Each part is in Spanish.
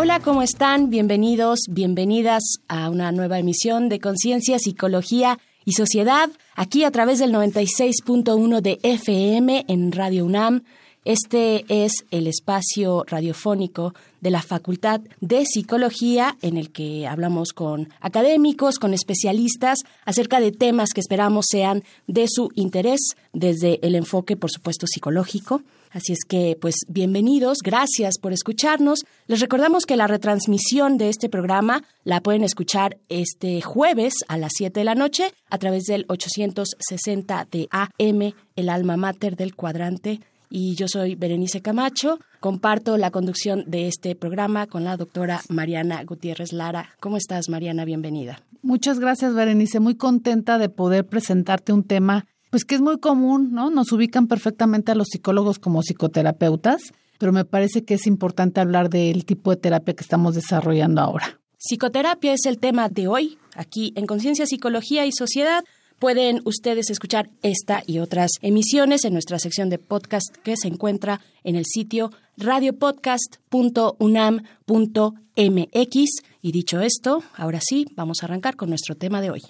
Hola, ¿cómo están? Bienvenidos, bienvenidas a una nueva emisión de Conciencia, Psicología y Sociedad, aquí a través del 96.1 de FM en Radio UNAM. Este es el espacio radiofónico de la Facultad de Psicología en el que hablamos con académicos, con especialistas acerca de temas que esperamos sean de su interés desde el enfoque, por supuesto, psicológico. Así es que, pues, bienvenidos, gracias por escucharnos. Les recordamos que la retransmisión de este programa la pueden escuchar este jueves a las 7 de la noche a través del 860 de AM, el alma mater del cuadrante y yo soy Berenice Camacho. Comparto la conducción de este programa con la doctora Mariana Gutiérrez Lara. ¿Cómo estás, Mariana? Bienvenida. Muchas gracias, Berenice. Muy contenta de poder presentarte un tema, pues que es muy común, ¿no? Nos ubican perfectamente a los psicólogos como psicoterapeutas, pero me parece que es importante hablar del tipo de terapia que estamos desarrollando ahora. Psicoterapia es el tema de hoy, aquí en Conciencia, Psicología y Sociedad. Pueden ustedes escuchar esta y otras emisiones en nuestra sección de podcast que se encuentra en el sitio radiopodcast.unam.mx. Y dicho esto, ahora sí, vamos a arrancar con nuestro tema de hoy.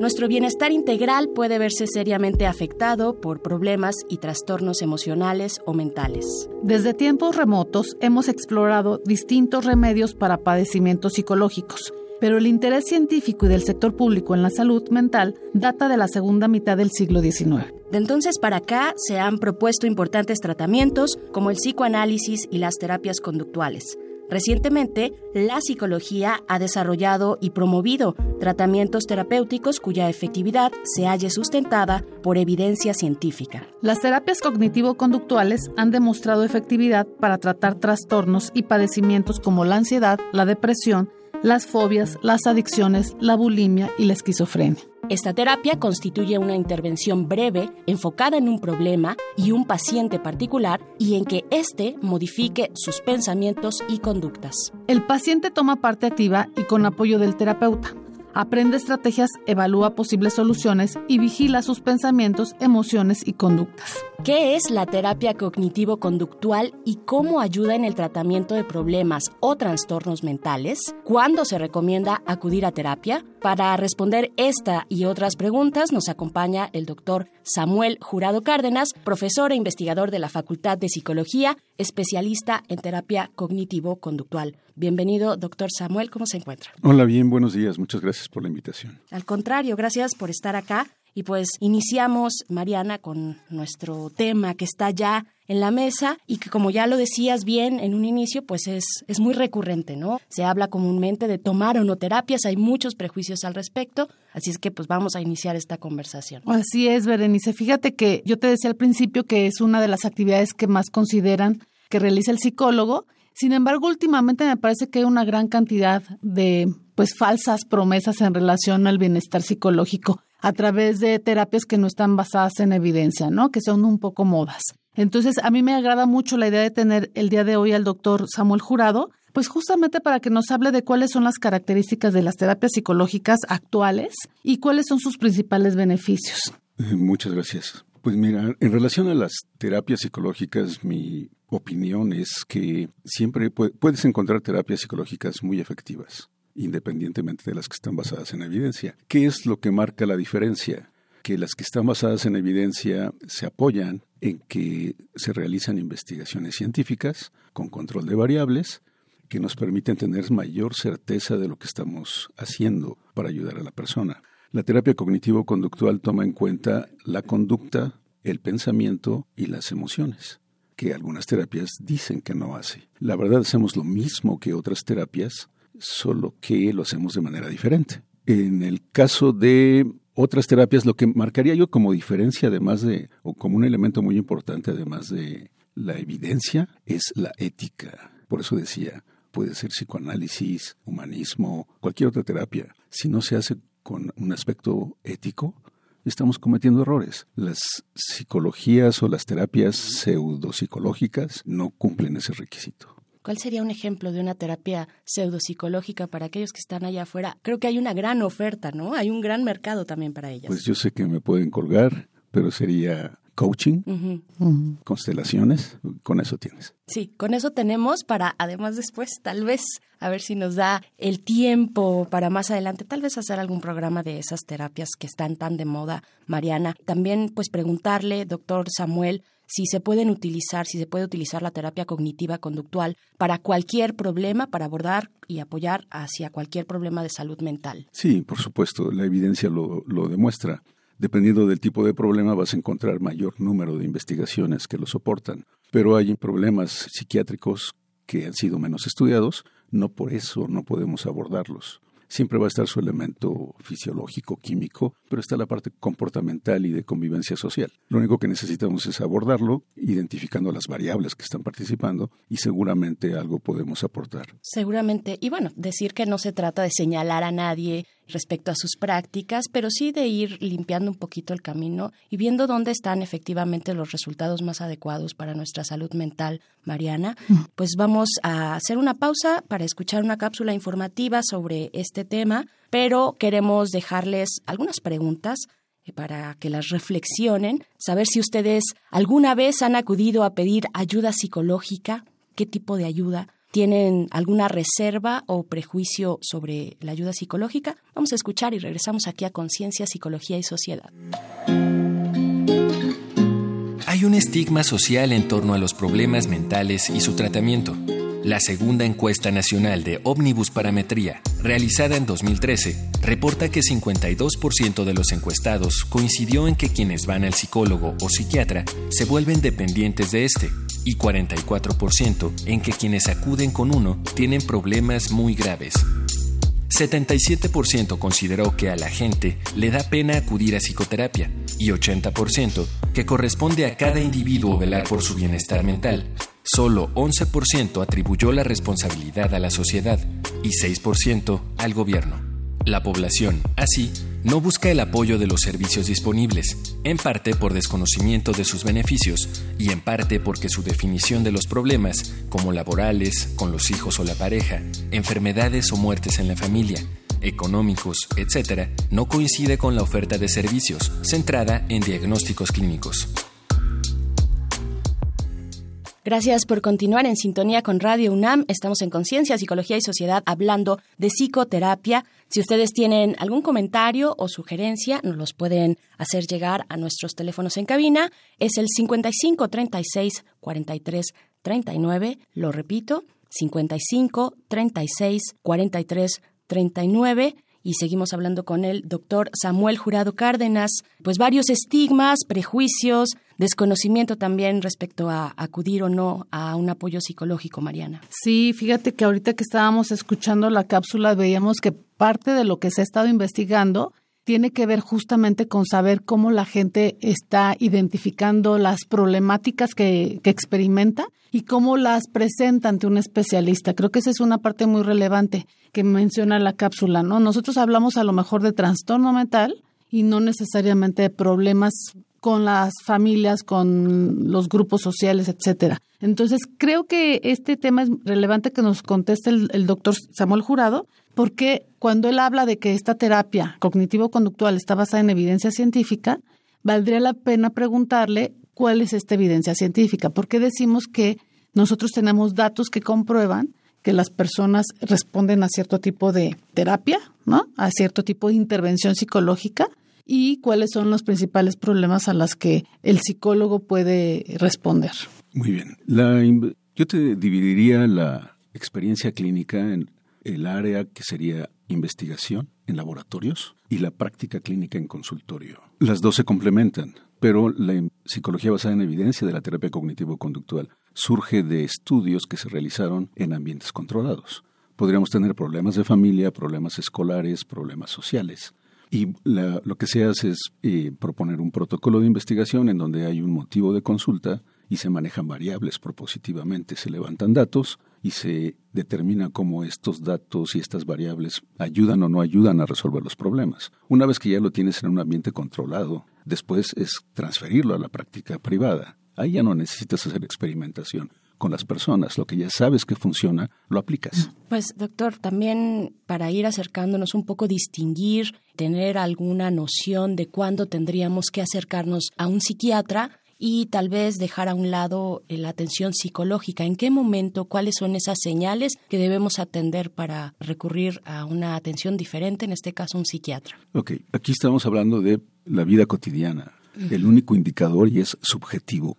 Nuestro bienestar integral puede verse seriamente afectado por problemas y trastornos emocionales o mentales. Desde tiempos remotos hemos explorado distintos remedios para padecimientos psicológicos pero el interés científico y del sector público en la salud mental data de la segunda mitad del siglo XIX. De entonces para acá se han propuesto importantes tratamientos como el psicoanálisis y las terapias conductuales. Recientemente, la psicología ha desarrollado y promovido tratamientos terapéuticos cuya efectividad se halle sustentada por evidencia científica. Las terapias cognitivo-conductuales han demostrado efectividad para tratar trastornos y padecimientos como la ansiedad, la depresión, las fobias, las adicciones, la bulimia y la esquizofrenia. Esta terapia constituye una intervención breve, enfocada en un problema y un paciente particular y en que éste modifique sus pensamientos y conductas. El paciente toma parte activa y con apoyo del terapeuta. Aprende estrategias, evalúa posibles soluciones y vigila sus pensamientos, emociones y conductas. ¿Qué es la terapia cognitivo-conductual y cómo ayuda en el tratamiento de problemas o trastornos mentales? ¿Cuándo se recomienda acudir a terapia? Para responder esta y otras preguntas nos acompaña el doctor Samuel Jurado Cárdenas, profesor e investigador de la Facultad de Psicología, especialista en terapia cognitivo-conductual. Bienvenido, doctor Samuel, ¿cómo se encuentra? Hola, bien, buenos días, muchas gracias por la invitación. Al contrario, gracias por estar acá. Y pues iniciamos, Mariana, con nuestro tema que está ya en la mesa y que como ya lo decías bien en un inicio, pues es, es muy recurrente, ¿no? Se habla comúnmente de tomar o no terapias, hay muchos prejuicios al respecto, así es que pues vamos a iniciar esta conversación. Así es, Berenice. Fíjate que yo te decía al principio que es una de las actividades que más consideran que realiza el psicólogo. Sin embargo, últimamente me parece que hay una gran cantidad de pues falsas promesas en relación al bienestar psicológico a través de terapias que no están basadas en evidencia, ¿no? Que son un poco modas. Entonces, a mí me agrada mucho la idea de tener el día de hoy al doctor Samuel Jurado, pues justamente para que nos hable de cuáles son las características de las terapias psicológicas actuales y cuáles son sus principales beneficios. Eh, muchas gracias. Pues mira, en relación a las terapias psicológicas, mi opinión es que siempre puedes encontrar terapias psicológicas muy efectivas independientemente de las que están basadas en evidencia. ¿Qué es lo que marca la diferencia? Que las que están basadas en evidencia se apoyan en que se realizan investigaciones científicas con control de variables que nos permiten tener mayor certeza de lo que estamos haciendo para ayudar a la persona. La terapia cognitivo-conductual toma en cuenta la conducta, el pensamiento y las emociones, que algunas terapias dicen que no hace. La verdad hacemos lo mismo que otras terapias, solo que lo hacemos de manera diferente. En el caso de otras terapias, lo que marcaría yo como diferencia, además de, o como un elemento muy importante, además de la evidencia es la ética. Por eso decía, puede ser psicoanálisis, humanismo, cualquier otra terapia. Si no se hace con un aspecto ético, estamos cometiendo errores. Las psicologías o las terapias pseudopsicológicas no cumplen ese requisito. ¿Cuál sería un ejemplo de una terapia pseudopsicológica para aquellos que están allá afuera? Creo que hay una gran oferta, ¿no? Hay un gran mercado también para ellas. Pues yo sé que me pueden colgar, pero sería coaching, constelaciones, con eso tienes. Sí, con eso tenemos para, además después, tal vez, a ver si nos da el tiempo para más adelante, tal vez hacer algún programa de esas terapias que están tan de moda, Mariana. También, pues, preguntarle, doctor Samuel, si se pueden utilizar, si se puede utilizar la terapia cognitiva conductual para cualquier problema, para abordar y apoyar hacia cualquier problema de salud mental. Sí, por supuesto, la evidencia lo, lo demuestra. Dependiendo del tipo de problema vas a encontrar mayor número de investigaciones que lo soportan. Pero hay problemas psiquiátricos que han sido menos estudiados, no por eso no podemos abordarlos. Siempre va a estar su elemento fisiológico, químico, pero está la parte comportamental y de convivencia social. Lo único que necesitamos es abordarlo, identificando las variables que están participando y seguramente algo podemos aportar. Seguramente. Y bueno, decir que no se trata de señalar a nadie respecto a sus prácticas, pero sí de ir limpiando un poquito el camino y viendo dónde están efectivamente los resultados más adecuados para nuestra salud mental, Mariana. Pues vamos a hacer una pausa para escuchar una cápsula informativa sobre este tema, pero queremos dejarles algunas preguntas eh, para que las reflexionen, saber si ustedes alguna vez han acudido a pedir ayuda psicológica, qué tipo de ayuda, tienen alguna reserva o prejuicio sobre la ayuda psicológica, vamos a escuchar y regresamos aquí a Conciencia, Psicología y Sociedad. Hay un estigma social en torno a los problemas mentales y su tratamiento. La segunda encuesta nacional de Omnibus Parametría, realizada en 2013, reporta que 52% de los encuestados coincidió en que quienes van al psicólogo o psiquiatra se vuelven dependientes de este, y 44% en que quienes acuden con uno tienen problemas muy graves. 77% consideró que a la gente le da pena acudir a psicoterapia y 80% que corresponde a cada individuo velar por su bienestar mental. Solo 11% atribuyó la responsabilidad a la sociedad y 6% al gobierno. La población, así, no busca el apoyo de los servicios disponibles, en parte por desconocimiento de sus beneficios y en parte porque su definición de los problemas, como laborales, con los hijos o la pareja, enfermedades o muertes en la familia, económicos, etc., no coincide con la oferta de servicios, centrada en diagnósticos clínicos. Gracias por continuar en sintonía con Radio UNAM. Estamos en Conciencia, Psicología y Sociedad hablando de psicoterapia. Si ustedes tienen algún comentario o sugerencia, nos los pueden hacer llegar a nuestros teléfonos en cabina. Es el 55 36 43 39. Lo repito, 55 36 43 39 y seguimos hablando con el doctor Samuel Jurado Cárdenas, pues varios estigmas, prejuicios, desconocimiento también respecto a acudir o no a un apoyo psicológico, Mariana. Sí, fíjate que ahorita que estábamos escuchando la cápsula veíamos que parte de lo que se ha estado investigando tiene que ver justamente con saber cómo la gente está identificando las problemáticas que, que, experimenta y cómo las presenta ante un especialista. Creo que esa es una parte muy relevante que menciona la cápsula, ¿no? Nosotros hablamos a lo mejor de trastorno mental y no necesariamente de problemas con las familias, con los grupos sociales, etcétera. Entonces, creo que este tema es relevante que nos conteste el, el doctor Samuel Jurado, porque cuando él habla de que esta terapia cognitivo-conductual está basada en evidencia científica, valdría la pena preguntarle cuál es esta evidencia científica, porque decimos que nosotros tenemos datos que comprueban que las personas responden a cierto tipo de terapia, ¿no? A cierto tipo de intervención psicológica y cuáles son los principales problemas a los que el psicólogo puede responder. Muy bien. La, yo te dividiría la experiencia clínica en el área que sería investigación en laboratorios y la práctica clínica en consultorio. Las dos se complementan, pero la psicología basada en evidencia de la terapia cognitivo-conductual surge de estudios que se realizaron en ambientes controlados. Podríamos tener problemas de familia, problemas escolares, problemas sociales. Y lo que se hace es eh, proponer un protocolo de investigación en donde hay un motivo de consulta y se manejan variables propositivamente, se levantan datos y se determina cómo estos datos y estas variables ayudan o no ayudan a resolver los problemas. Una vez que ya lo tienes en un ambiente controlado, después es transferirlo a la práctica privada. Ahí ya no necesitas hacer experimentación con las personas. Lo que ya sabes que funciona, lo aplicas. Pues, doctor, también para ir acercándonos un poco, distinguir, tener alguna noción de cuándo tendríamos que acercarnos a un psiquiatra y tal vez dejar a un lado eh, la atención psicológica. ¿En qué momento, cuáles son esas señales que debemos atender para recurrir a una atención diferente, en este caso un psiquiatra? Ok, aquí estamos hablando de la vida cotidiana. El único indicador y es subjetivo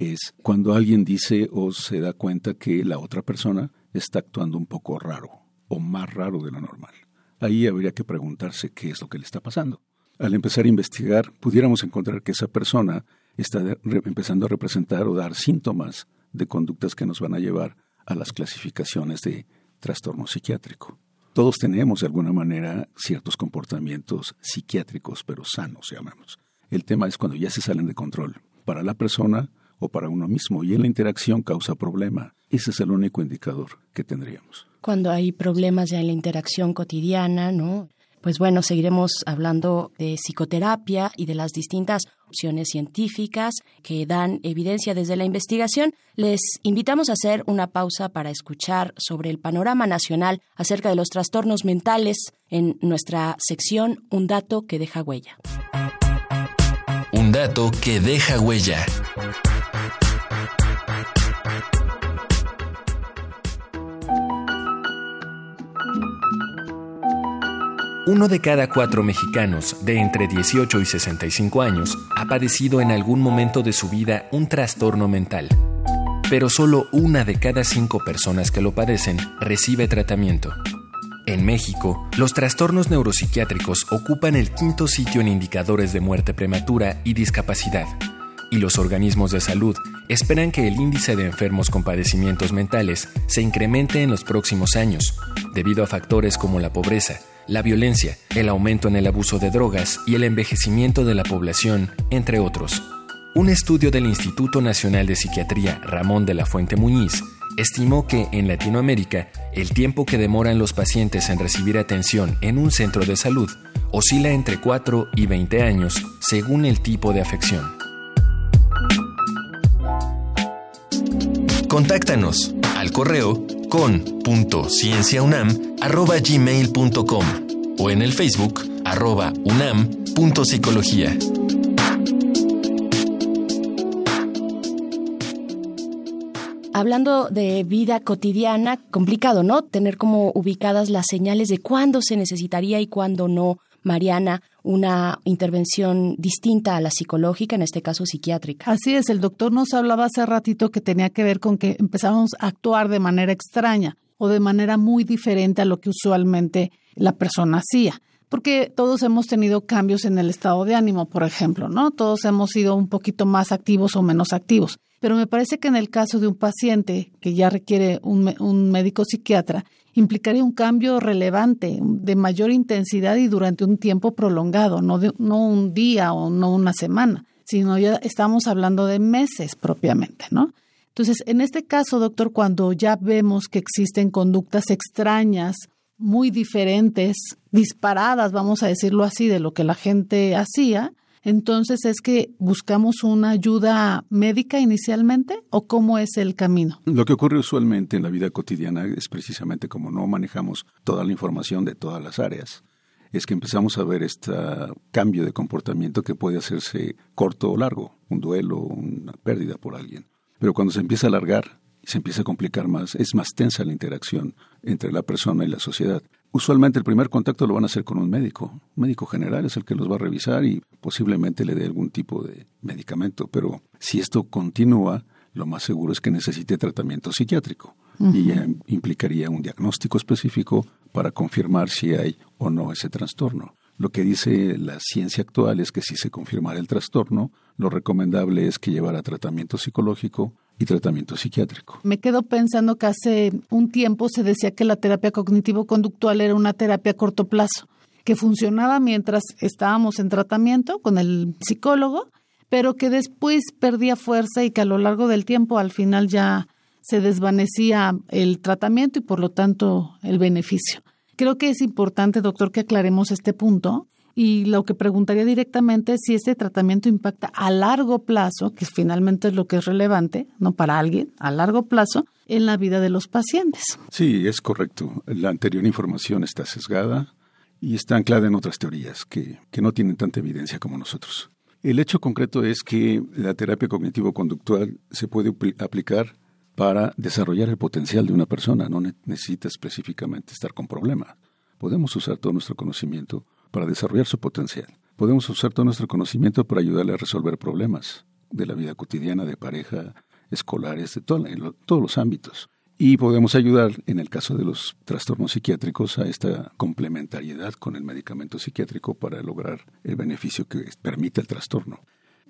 es cuando alguien dice o se da cuenta que la otra persona está actuando un poco raro o más raro de lo normal. Ahí habría que preguntarse qué es lo que le está pasando. Al empezar a investigar, pudiéramos encontrar que esa persona está empezando a representar o dar síntomas de conductas que nos van a llevar a las clasificaciones de trastorno psiquiátrico. Todos tenemos de alguna manera ciertos comportamientos psiquiátricos, pero sanos, llamamos. El tema es cuando ya se salen de control. Para la persona o para uno mismo y en la interacción causa problema. Ese es el único indicador que tendríamos. Cuando hay problemas ya en la interacción cotidiana, ¿no? Pues bueno, seguiremos hablando de psicoterapia y de las distintas opciones científicas que dan evidencia desde la investigación. Les invitamos a hacer una pausa para escuchar sobre el panorama nacional acerca de los trastornos mentales en nuestra sección Un dato que deja huella. Un dato que deja huella. Uno de cada cuatro mexicanos de entre 18 y 65 años ha padecido en algún momento de su vida un trastorno mental. Pero solo una de cada cinco personas que lo padecen recibe tratamiento. En México, los trastornos neuropsiquiátricos ocupan el quinto sitio en indicadores de muerte prematura y discapacidad, y los organismos de salud esperan que el índice de enfermos con padecimientos mentales se incremente en los próximos años, debido a factores como la pobreza, la violencia, el aumento en el abuso de drogas y el envejecimiento de la población, entre otros. Un estudio del Instituto Nacional de Psiquiatría Ramón de la Fuente Muñiz estimó que en Latinoamérica el tiempo que demoran los pacientes en recibir atención en un centro de salud oscila entre 4 y 20 años según el tipo de afección. Contáctanos al correo con.cienciaunam.gmail.com o en el Facebook arroba unam.psicología. Hablando de vida cotidiana, complicado, ¿no? Tener como ubicadas las señales de cuándo se necesitaría y cuándo no, Mariana, una intervención distinta a la psicológica, en este caso psiquiátrica. Así es, el doctor nos hablaba hace ratito que tenía que ver con que empezamos a actuar de manera extraña o de manera muy diferente a lo que usualmente la persona hacía porque todos hemos tenido cambios en el estado de ánimo, por ejemplo, ¿no? Todos hemos sido un poquito más activos o menos activos. Pero me parece que en el caso de un paciente que ya requiere un, un médico psiquiatra, implicaría un cambio relevante, de mayor intensidad y durante un tiempo prolongado, no, no un día o no una semana, sino ya estamos hablando de meses propiamente, ¿no? Entonces, en este caso, doctor, cuando ya vemos que existen conductas extrañas, muy diferentes, disparadas, vamos a decirlo así, de lo que la gente hacía, entonces es que buscamos una ayuda médica inicialmente o cómo es el camino? Lo que ocurre usualmente en la vida cotidiana es precisamente como no manejamos toda la información de todas las áreas, es que empezamos a ver este cambio de comportamiento que puede hacerse corto o largo, un duelo, una pérdida por alguien. Pero cuando se empieza a alargar, se empieza a complicar más, es más tensa la interacción entre la persona y la sociedad. Usualmente el primer contacto lo van a hacer con un médico. Un médico general es el que los va a revisar y posiblemente le dé algún tipo de medicamento. Pero si esto continúa, lo más seguro es que necesite tratamiento psiquiátrico y ya implicaría un diagnóstico específico para confirmar si hay o no ese trastorno. Lo que dice la ciencia actual es que si se confirmara el trastorno, lo recomendable es que llevara tratamiento psicológico y tratamiento psiquiátrico. Me quedo pensando que hace un tiempo se decía que la terapia cognitivo-conductual era una terapia a corto plazo, que funcionaba mientras estábamos en tratamiento con el psicólogo, pero que después perdía fuerza y que a lo largo del tiempo al final ya se desvanecía el tratamiento y por lo tanto el beneficio. Creo que es importante, doctor, que aclaremos este punto y lo que preguntaría directamente es si este tratamiento impacta a largo plazo, que finalmente es lo que es relevante, no para alguien, a largo plazo, en la vida de los pacientes. Sí, es correcto. La anterior información está sesgada y está anclada en otras teorías que, que no tienen tanta evidencia como nosotros. El hecho concreto es que la terapia cognitivo-conductual se puede aplicar para desarrollar el potencial de una persona, no necesita específicamente estar con problemas. Podemos usar todo nuestro conocimiento para desarrollar su potencial. Podemos usar todo nuestro conocimiento para ayudarle a resolver problemas de la vida cotidiana, de pareja, escolares, de todos los ámbitos. Y podemos ayudar, en el caso de los trastornos psiquiátricos, a esta complementariedad con el medicamento psiquiátrico para lograr el beneficio que permite el trastorno.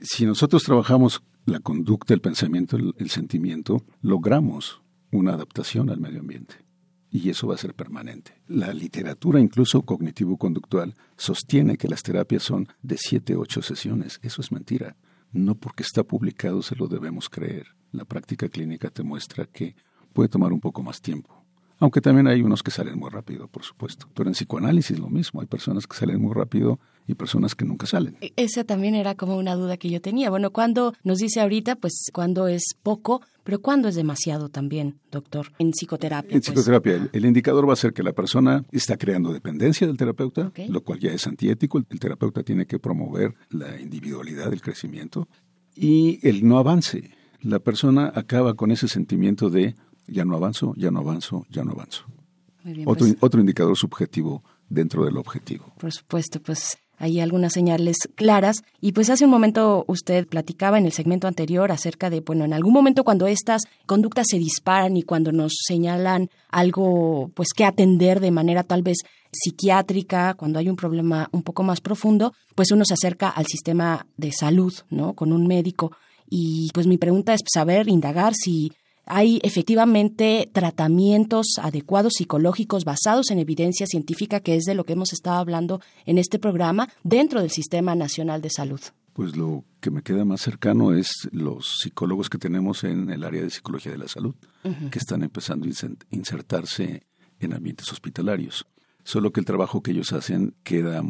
Si nosotros trabajamos la conducta, el pensamiento, el sentimiento, logramos una adaptación al medio ambiente y eso va a ser permanente. La literatura, incluso cognitivo-conductual, sostiene que las terapias son de siete, ocho sesiones. Eso es mentira. No porque está publicado se lo debemos creer. La práctica clínica te muestra que puede tomar un poco más tiempo. Aunque también hay unos que salen muy rápido, por supuesto. Pero en psicoanálisis lo mismo. Hay personas que salen muy rápido y personas que nunca salen. E, esa también era como una duda que yo tenía. Bueno, cuando nos dice ahorita, pues cuando es poco, pero cuando es demasiado también, doctor, en psicoterapia. En pues. psicoterapia, el, indicador va a ser que la persona está creando dependencia del terapeuta, lo cual ya es antiético. El, el terapeuta tiene que promover la individualidad, el crecimiento y el no avance. La persona acaba con ese sentimiento de ya no avanzo, ya no avanzo, ya no avanzo. otro, pues. otro indicador subjetivo dentro del objetivo. Por supuesto, pues hay algunas señales claras. Y pues hace un momento usted platicaba en el segmento anterior acerca de, bueno, en algún momento cuando estas conductas se disparan y cuando nos señalan algo, pues que atender de manera tal vez psiquiátrica, cuando hay un problema un poco más profundo, pues uno se acerca al sistema de salud, ¿no? Con un médico. Y pues mi pregunta es saber, indagar si hay efectivamente tratamientos adecuados psicológicos basados en evidencia científica, que es de lo que hemos estado hablando en este programa, dentro del Sistema Nacional de Salud. Pues lo que me queda más cercano es los psicólogos que tenemos en el área de psicología de la salud, que están empezando a insertarse en ambientes hospitalarios. Solo que el trabajo que ellos hacen queda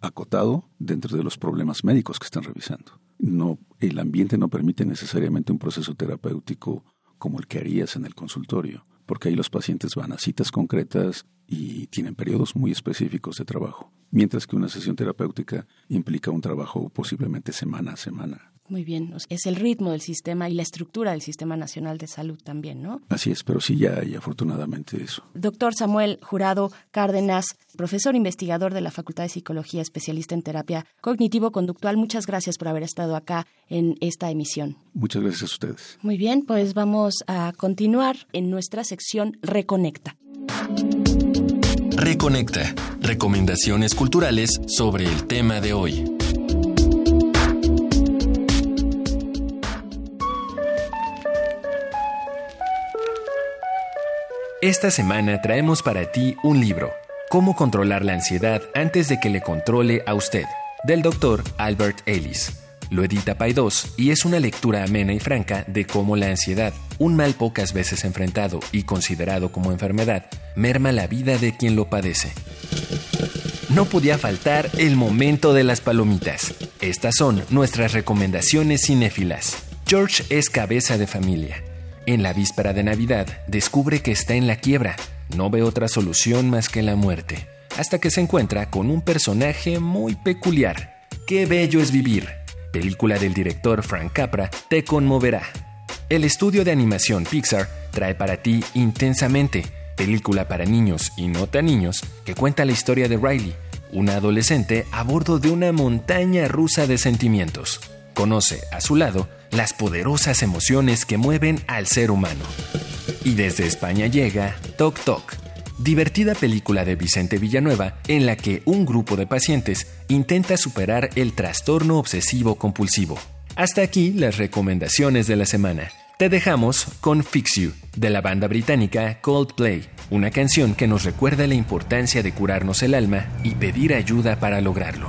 acotado dentro de los problemas médicos que están revisando. No, el ambiente no permite necesariamente un proceso terapéutico como el que harías en el consultorio, porque ahí los pacientes van a citas concretas y tienen periodos muy específicos de trabajo, mientras que una sesión terapéutica implica un trabajo posiblemente semana a semana. Muy bien, es el ritmo del sistema y la estructura del Sistema Nacional de Salud también, ¿no? Así es, pero sí ya hay afortunadamente eso. Doctor Samuel Jurado Cárdenas, profesor investigador de la Facultad de Psicología, especialista en terapia cognitivo-conductual, muchas gracias por haber estado acá en esta emisión. Muchas gracias a ustedes. Muy bien, pues vamos a continuar en nuestra sección Reconecta. Reconecta, recomendaciones culturales sobre el tema de hoy. Esta semana traemos para ti un libro, Cómo controlar la ansiedad antes de que le controle a usted, del doctor Albert Ellis. Lo edita Paidós y es una lectura amena y franca de cómo la ansiedad, un mal pocas veces enfrentado y considerado como enfermedad, merma la vida de quien lo padece. No podía faltar el momento de las palomitas. Estas son nuestras recomendaciones cinéfilas. George es cabeza de familia en la víspera de Navidad, descubre que está en la quiebra. No ve otra solución más que la muerte, hasta que se encuentra con un personaje muy peculiar. Qué bello es vivir. Película del director Frank Capra te conmoverá. El estudio de animación Pixar trae para ti Intensamente, película para niños y no tan niños que cuenta la historia de Riley, una adolescente a bordo de una montaña rusa de sentimientos. Conoce, a su lado, las poderosas emociones que mueven al ser humano. Y desde España llega Toc Toc, divertida película de Vicente Villanueva en la que un grupo de pacientes intenta superar el trastorno obsesivo compulsivo. Hasta aquí las recomendaciones de la semana. Te dejamos con Fix You, de la banda británica Coldplay, una canción que nos recuerda la importancia de curarnos el alma y pedir ayuda para lograrlo.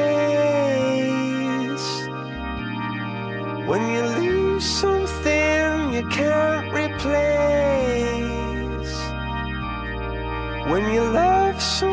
You can't replace. When you love someone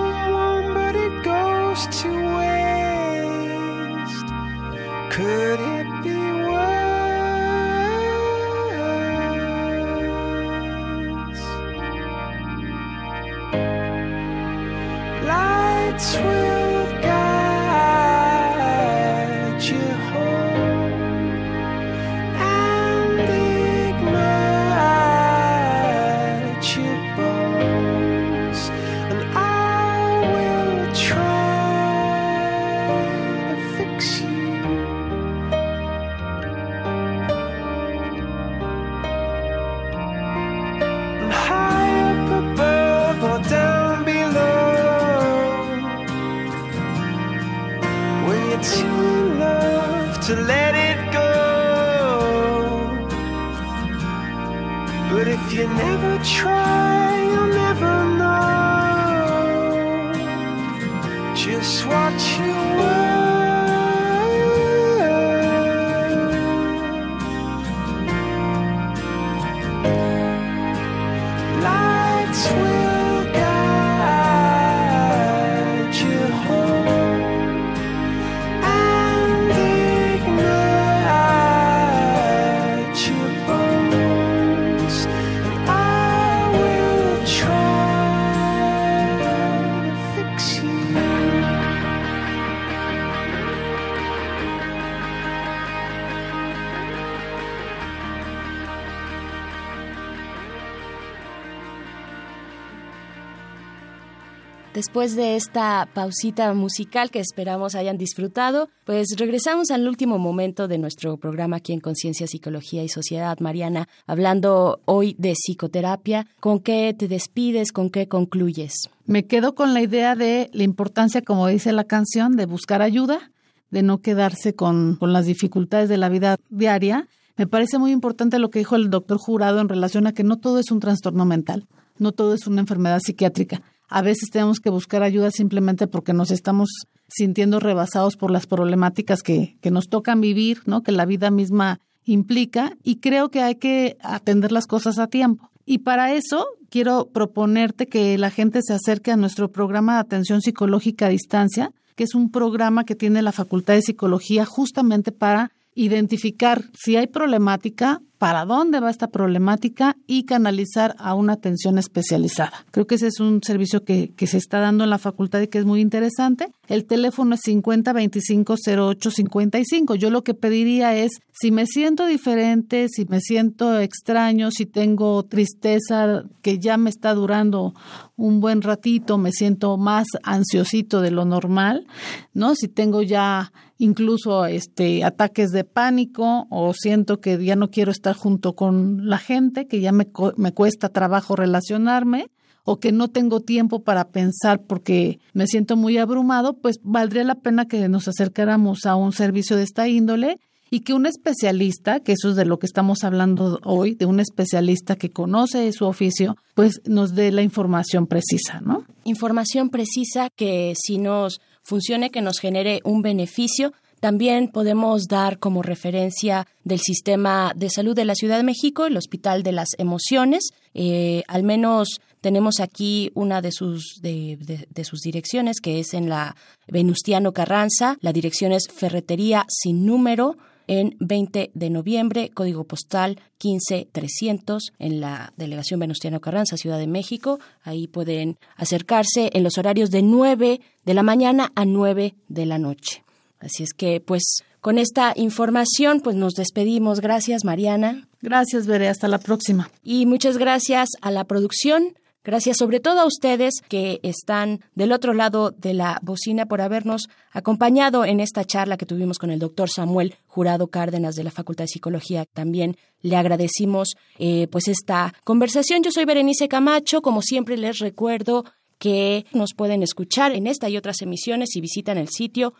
Después de esta pausita musical que esperamos hayan disfrutado, pues regresamos al último momento de nuestro programa aquí en Conciencia, Psicología y Sociedad, Mariana, hablando hoy de psicoterapia. ¿Con qué te despides? ¿Con qué concluyes? Me quedo con la idea de la importancia, como dice la canción, de buscar ayuda, de no quedarse con, con las dificultades de la vida diaria. Me parece muy importante lo que dijo el doctor Jurado en relación a que no todo es un trastorno mental, no todo es una enfermedad psiquiátrica. A veces tenemos que buscar ayuda simplemente porque nos estamos sintiendo rebasados por las problemáticas que, que nos tocan vivir, ¿no? Que la vida misma implica y creo que hay que atender las cosas a tiempo. Y para eso quiero proponerte que la gente se acerque a nuestro programa de atención psicológica a distancia, que es un programa que tiene la Facultad de Psicología justamente para identificar si hay problemática, para dónde va esta problemática y canalizar a una atención especializada. Creo que ese es un servicio que, que se está dando en la facultad y que es muy interesante. El teléfono es 50 25 08 55. Yo lo que pediría es, si me siento diferente, si me siento extraño, si tengo tristeza que ya me está durando un buen ratito, me siento más ansiosito de lo normal, ¿no? Si tengo ya incluso este ataques de pánico o siento que ya no quiero estar junto con la gente, que ya me, me cuesta trabajo relacionarme o que no tengo tiempo para pensar porque me siento muy abrumado, pues valdría la pena que nos acercáramos a un servicio de esta índole y que un especialista, que eso es de lo que estamos hablando hoy, de un especialista que conoce su oficio, pues nos dé la información precisa, ¿no? Información precisa que si nos funcione, que nos genere un beneficio. También podemos dar como referencia del sistema de salud de la Ciudad de México, el Hospital de las Emociones. Eh, al menos tenemos aquí una de sus, de, de, de, sus direcciones, que es en la Venustiano Carranza. La dirección es Ferretería sin número en 20 de noviembre, código postal 15300 en la delegación Venustiano Carranza, Ciudad de México. Ahí pueden acercarse en los horarios de 9 de la mañana a 9 de la noche. Así es que, pues, con esta información, pues nos despedimos. Gracias, Mariana. Gracias, Veré. Hasta la próxima. Y muchas gracias a la producción. Gracias sobre todo a ustedes que están del otro lado de la bocina por habernos acompañado en esta charla que tuvimos con el doctor Samuel Jurado Cárdenas de la Facultad de Psicología. También le agradecimos eh, pues esta conversación. Yo soy Berenice Camacho. Como siempre les recuerdo que nos pueden escuchar en esta y otras emisiones si visitan el sitio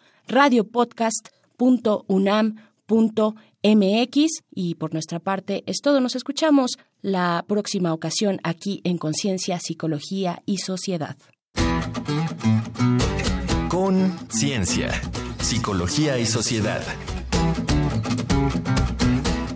radiopodcast.unam.mx y por nuestra parte es todo. Nos escuchamos la próxima ocasión aquí en Conciencia, Psicología y Sociedad. Conciencia, Psicología y Sociedad.